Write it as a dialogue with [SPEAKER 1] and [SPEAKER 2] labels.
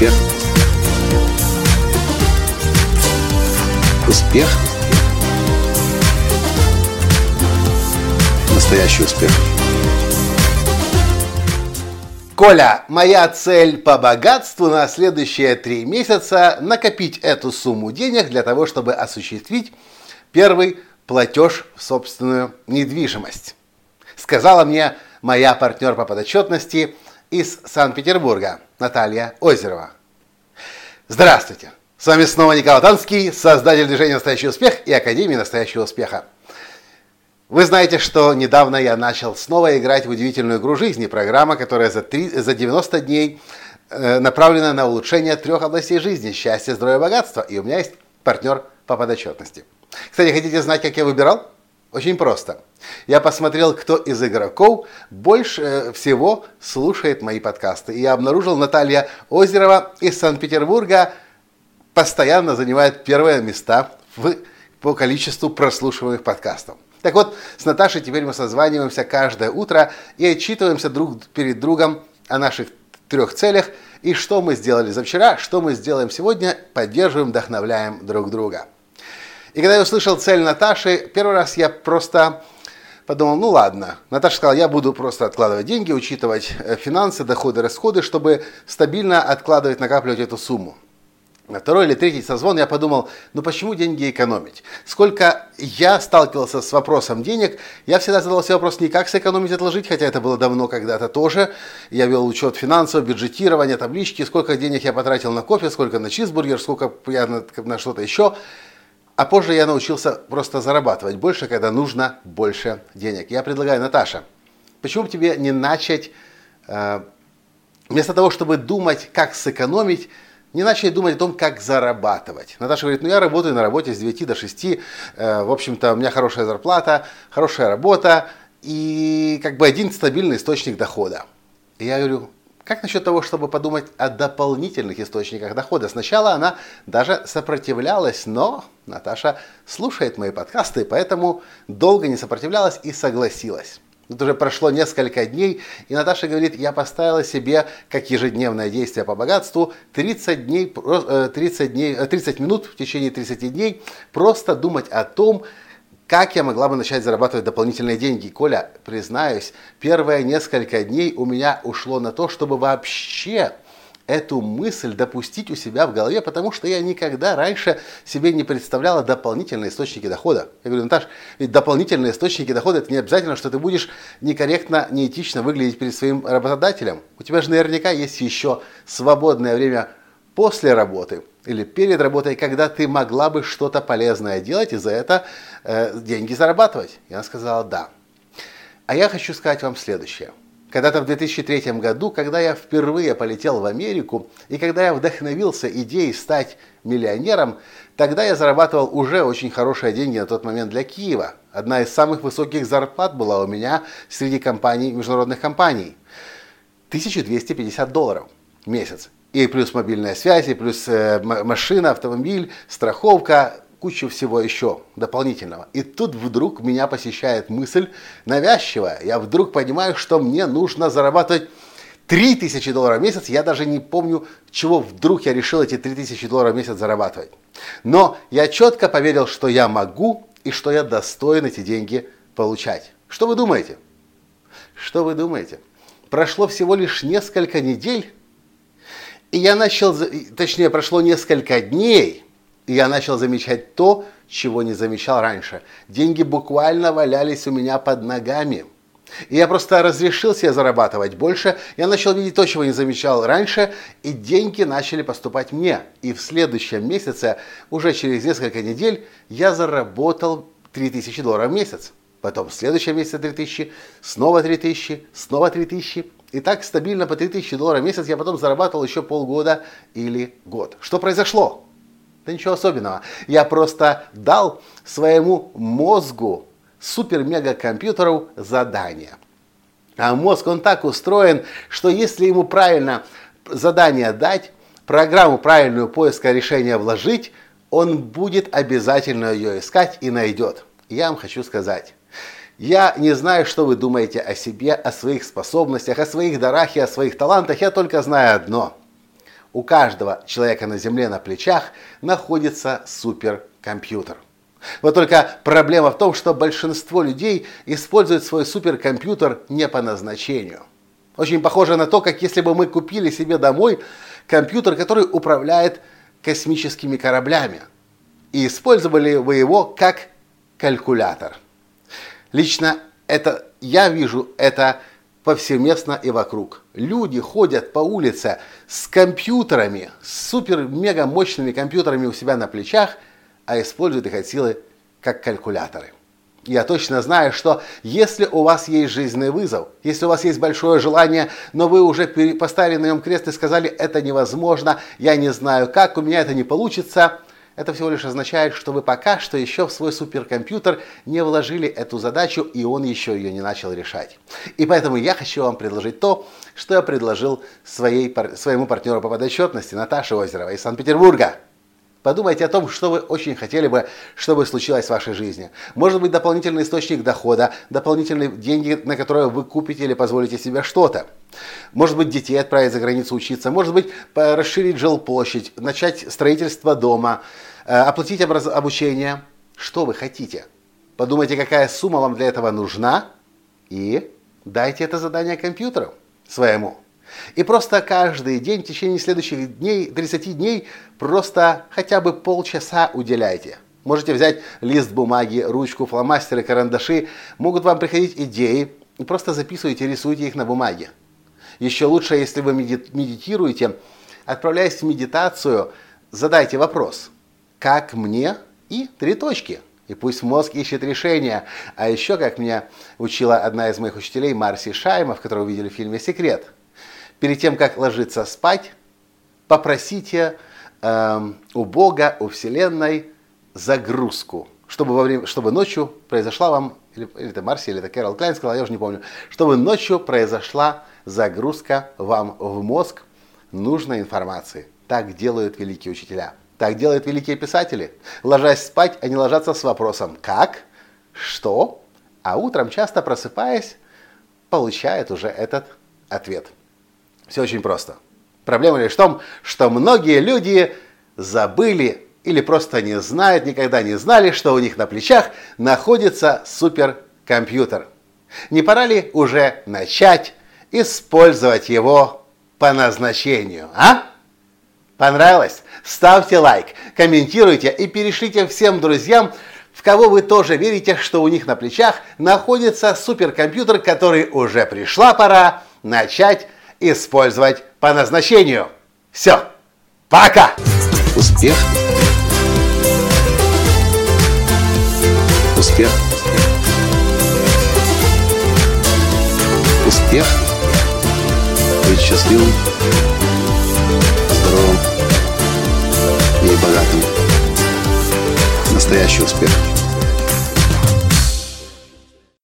[SPEAKER 1] Успех. Успех. Настоящий успех.
[SPEAKER 2] Коля, моя цель по богатству на следующие три месяца – накопить эту сумму денег для того, чтобы осуществить первый платеж в собственную недвижимость. Сказала мне моя партнер по подотчетности из Санкт-Петербурга Наталья Озерова. Здравствуйте! С вами снова Николай Танский, создатель движения «Настоящий успех» и Академии «Настоящего успеха». Вы знаете, что недавно я начал снова играть в удивительную игру жизни, программа, которая за, 3, за 90 дней э, направлена на улучшение трех областей жизни – счастья, здоровья, богатства. И у меня есть партнер по подотчетности. Кстати, хотите знать, как я выбирал? Очень просто. Я посмотрел, кто из игроков больше э, всего слушает мои подкасты. И я обнаружил Наталья Озерова из Санкт-Петербурга постоянно занимает первые места в, по количеству прослушиваемых подкастов. Так вот, с Наташей теперь мы созваниваемся каждое утро и отчитываемся друг перед другом о наших трех целях и что мы сделали за вчера, что мы сделаем сегодня, поддерживаем, вдохновляем друг друга. И когда я услышал цель Наташи, первый раз я просто подумал, ну ладно. Наташа сказала, я буду просто откладывать деньги, учитывать э, финансы, доходы, расходы, чтобы стабильно откладывать, накапливать эту сумму. На второй или третий созвон я подумал, ну почему деньги экономить? Сколько я сталкивался с вопросом денег, я всегда задавал себе вопрос не как сэкономить, отложить, хотя это было давно когда-то тоже. Я вел учет финансов, бюджетирования, таблички, сколько денег я потратил на кофе, сколько на чизбургер, сколько я на, на что-то еще. А позже я научился просто зарабатывать больше, когда нужно больше денег. Я предлагаю, Наташа, почему бы тебе не начать, э, вместо того, чтобы думать, как сэкономить, не начали думать о том, как зарабатывать. Наташа говорит, ну я работаю на работе с 9 до 6, э, в общем-то у меня хорошая зарплата, хорошая работа и как бы один стабильный источник дохода. И я говорю, как насчет того, чтобы подумать о дополнительных источниках дохода? Сначала она даже сопротивлялась, но Наташа слушает мои подкасты, поэтому долго не сопротивлялась и согласилась. Тут уже прошло несколько дней, и Наташа говорит, я поставила себе, как ежедневное действие по богатству, 30, дней, 30, дней, 30 минут в течение 30 дней просто думать о том, как я могла бы начать зарабатывать дополнительные деньги? Коля, признаюсь, первые несколько дней у меня ушло на то, чтобы вообще эту мысль допустить у себя в голове, потому что я никогда раньше себе не представляла дополнительные источники дохода. Я говорю, Наташ, ведь дополнительные источники дохода это не обязательно, что ты будешь некорректно, неэтично выглядеть перед своим работодателем. У тебя же наверняка есть еще свободное время после работы или перед работой, когда ты могла бы что-то полезное делать и за это э, деньги зарабатывать? И она сказала да. А я хочу сказать вам следующее. Когда-то в 2003 году, когда я впервые полетел в Америку, и когда я вдохновился идеей стать миллионером, тогда я зарабатывал уже очень хорошие деньги на тот момент для Киева. Одна из самых высоких зарплат была у меня среди компаний, международных компаний. 1250 долларов в месяц. И плюс мобильная связь, и плюс э, машина, автомобиль, страховка, куча всего еще дополнительного. И тут вдруг меня посещает мысль навязчивая. Я вдруг понимаю, что мне нужно зарабатывать 3000 долларов в месяц. Я даже не помню, чего вдруг я решил эти 3000 долларов в месяц зарабатывать. Но я четко поверил, что я могу и что я достоин эти деньги получать. Что вы думаете? Что вы думаете? Прошло всего лишь несколько недель, и я начал, точнее, прошло несколько дней, и я начал замечать то, чего не замечал раньше. Деньги буквально валялись у меня под ногами. И я просто разрешил себе зарабатывать больше. Я начал видеть то, чего не замечал раньше, и деньги начали поступать мне. И в следующем месяце, уже через несколько недель, я заработал 3000 долларов в месяц. Потом в следующем месяце 3000, снова 3000, снова 3000. И так стабильно по 3000 долларов в месяц я потом зарабатывал еще полгода или год. Что произошло? Да ничего особенного. Я просто дал своему мозгу супер-мега-компьютеру задание. А мозг, он так устроен, что если ему правильно задание дать, программу правильную поиска решения вложить, он будет обязательно ее искать и найдет. Я вам хочу сказать, я не знаю, что вы думаете о себе, о своих способностях, о своих дарах и о своих талантах. Я только знаю одно. У каждого человека на Земле на плечах находится суперкомпьютер. Вот только проблема в том, что большинство людей используют свой суперкомпьютер не по назначению. Очень похоже на то, как если бы мы купили себе домой компьютер, который управляет космическими кораблями, и использовали вы его как калькулятор. Лично это я вижу это повсеместно и вокруг. Люди ходят по улице с компьютерами, с супер-мега мощными компьютерами у себя на плечах, а используют их от силы как калькуляторы. Я точно знаю, что если у вас есть жизненный вызов, если у вас есть большое желание, но вы уже поставили на нем крест и сказали, это невозможно, я не знаю как, у меня это не получится, это всего лишь означает, что вы пока что еще в свой суперкомпьютер не вложили эту задачу, и он еще ее не начал решать. И поэтому я хочу вам предложить то, что я предложил своей, своему партнеру по подотчетности Наташе Озеровой из Санкт-Петербурга. Подумайте о том, что вы очень хотели бы, чтобы случилось в вашей жизни. Может быть, дополнительный источник дохода, дополнительные деньги, на которые вы купите или позволите себе что-то. Может быть, детей отправить за границу учиться. Может быть, расширить жилплощадь, начать строительство дома, э, оплатить обучение. Что вы хотите? Подумайте, какая сумма вам для этого нужна, и дайте это задание компьютеру своему. И просто каждый день в течение следующих дней, 30 дней, просто хотя бы полчаса уделяйте. Можете взять лист бумаги, ручку, фломастеры, карандаши. Могут вам приходить идеи, и просто записывайте, рисуйте их на бумаге. Еще лучше, если вы медитируете, отправляясь в медитацию, задайте вопрос. Как мне? И три точки. И пусть мозг ищет решение. А еще, как меня учила одна из моих учителей, Марси Шаймов, которую вы видели в фильме «Секрет», перед тем, как ложиться спать, попросите э, у Бога, у Вселенной загрузку, чтобы, во время, чтобы ночью произошла вам, или, или это Марси, или это Кэрол Клайн сказала, я уже не помню, чтобы ночью произошла загрузка вам в мозг нужной информации. Так делают великие учителя. Так делают великие писатели. Ложась спать, они ложатся с вопросом «как?», «что?», а утром, часто просыпаясь, получают уже этот ответ – все очень просто. Проблема лишь в том, что многие люди забыли или просто не знают, никогда не знали, что у них на плечах находится суперкомпьютер. Не пора ли уже начать использовать его по назначению, а? Понравилось? Ставьте лайк, комментируйте и перешлите всем друзьям, в кого вы тоже верите, что у них на плечах находится суперкомпьютер, который уже пришла пора начать использовать по назначению. Все. Пока.
[SPEAKER 1] Успех. Успех. Успех. Быть счастливым, здоровым и богатым. Настоящий успех.